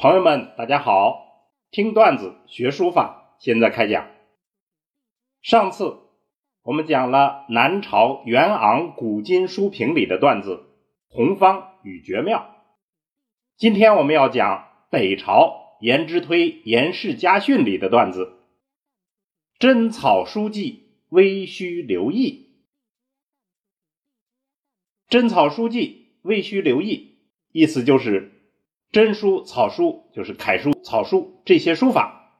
朋友们，大家好！听段子学书法，现在开讲。上次我们讲了南朝元昂古今书评里的段子《红方与绝妙》，今天我们要讲北朝颜之推颜氏家训里的段子《真草书记微须留意》。真草书记微须留意，意思就是。真书、草书就是楷书、草书这些书法，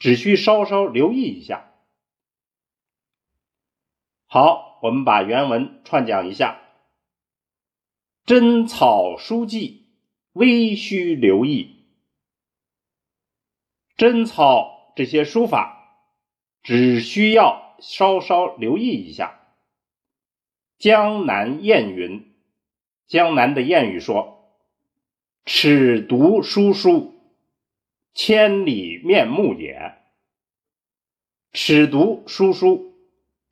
只需稍稍留意一下。好，我们把原文串讲一下：真草书记微须留意，真草这些书法只需要稍稍留意一下。江南谚云，江南的谚语说。尺读书书，千里面目也。尺读书书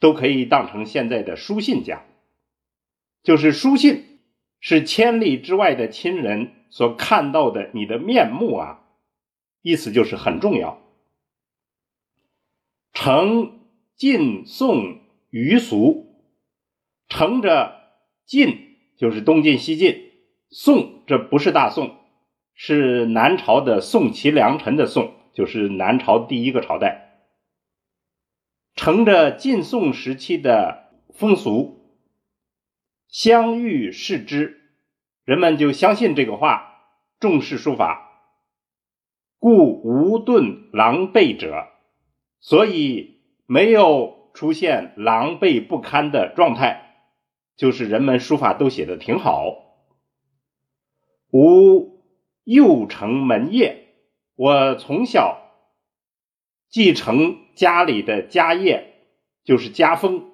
都可以当成现在的书信讲，就是书信是千里之外的亲人所看到的你的面目啊，意思就是很重要。承晋宋余俗，承着晋就是东晋西晋。宋，这不是大宋，是南朝的宋齐梁陈的宋，就是南朝第一个朝代。乘着晋宋时期的风俗，相遇视之，人们就相信这个话，重视书法，故无顿狼狈者，所以没有出现狼狈不堪的状态，就是人们书法都写的挺好。吾幼承门业，我从小继承家里的家业，就是家风。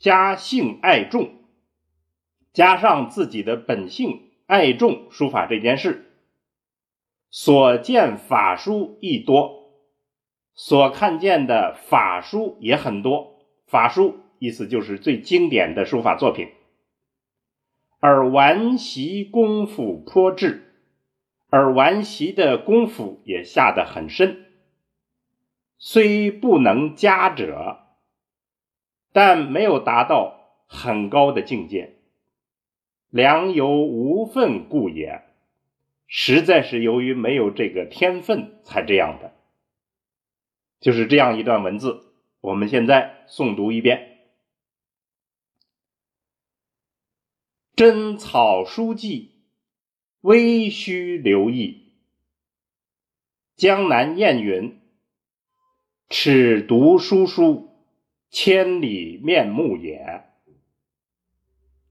家性爱重，加上自己的本性爱重书法这件事，所见法书亦多，所看见的法书也很多。法书意思就是最经典的书法作品。而顽习功夫颇至，而顽习的功夫也下得很深，虽不能佳者，但没有达到很高的境界。良由无分故也，实在是由于没有这个天分才这样的。就是这样一段文字，我们现在诵读一遍。真草书记，微须留意。江南谚云：“尺读书书，千里面目也。”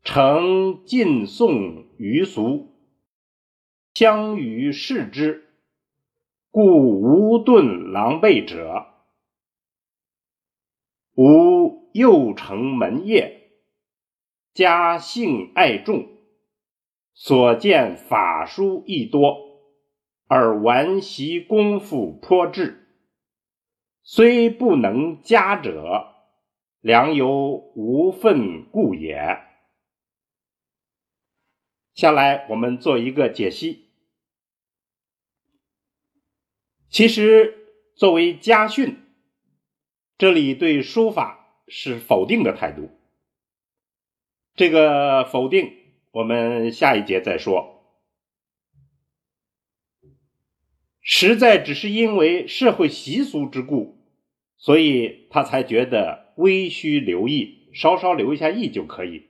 承晋宋余俗，相与视之，故无顿狼狈者。吾又承门业。家性爱众，所见法书亦多，而玩习功夫颇至，虽不能佳者，良由无分故也。下来我们做一个解析。其实作为家训，这里对书法是否定的态度。这个否定，我们下一节再说。实在只是因为社会习俗之故，所以他才觉得微须留意，稍稍留一下意就可以。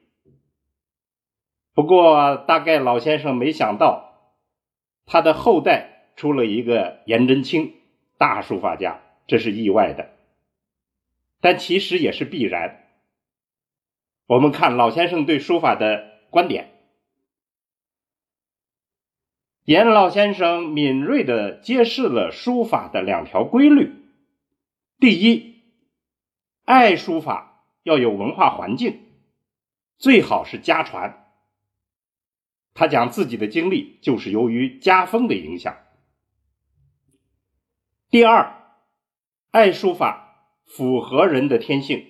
不过，大概老先生没想到，他的后代出了一个颜真卿，大书法家，这是意外的，但其实也是必然。我们看老先生对书法的观点，严老先生敏锐的揭示了书法的两条规律：第一，爱书法要有文化环境，最好是家传。他讲自己的经历就是由于家风的影响。第二，爱书法符合人的天性，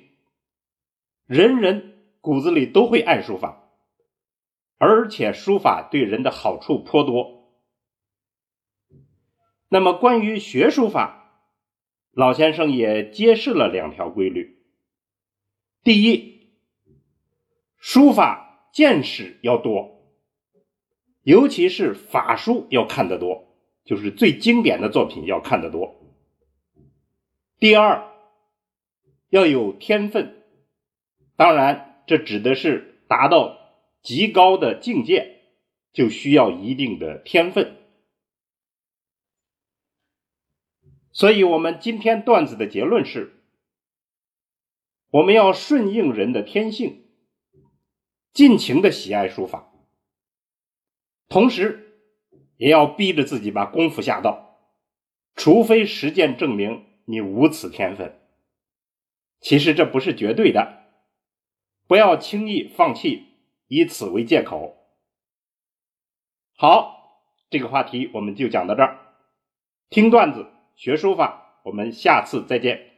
人人。骨子里都会爱书法，而且书法对人的好处颇多，那么关于学书法，老先生也揭示了两条规律：第一，书法见识要多，尤其是法书要看得多，就是最经典的作品要看得多；第二，要有天分，当然这指的是达到极高的境界，就需要一定的天分。所以，我们今天段子的结论是：我们要顺应人的天性，尽情的喜爱书法，同时也要逼着自己把功夫下到，除非实践证明你无此天分。其实这不是绝对的，不要轻易放弃，以此为借口。好，这个话题我们就讲到这儿，听段子。学书法，我们下次再见。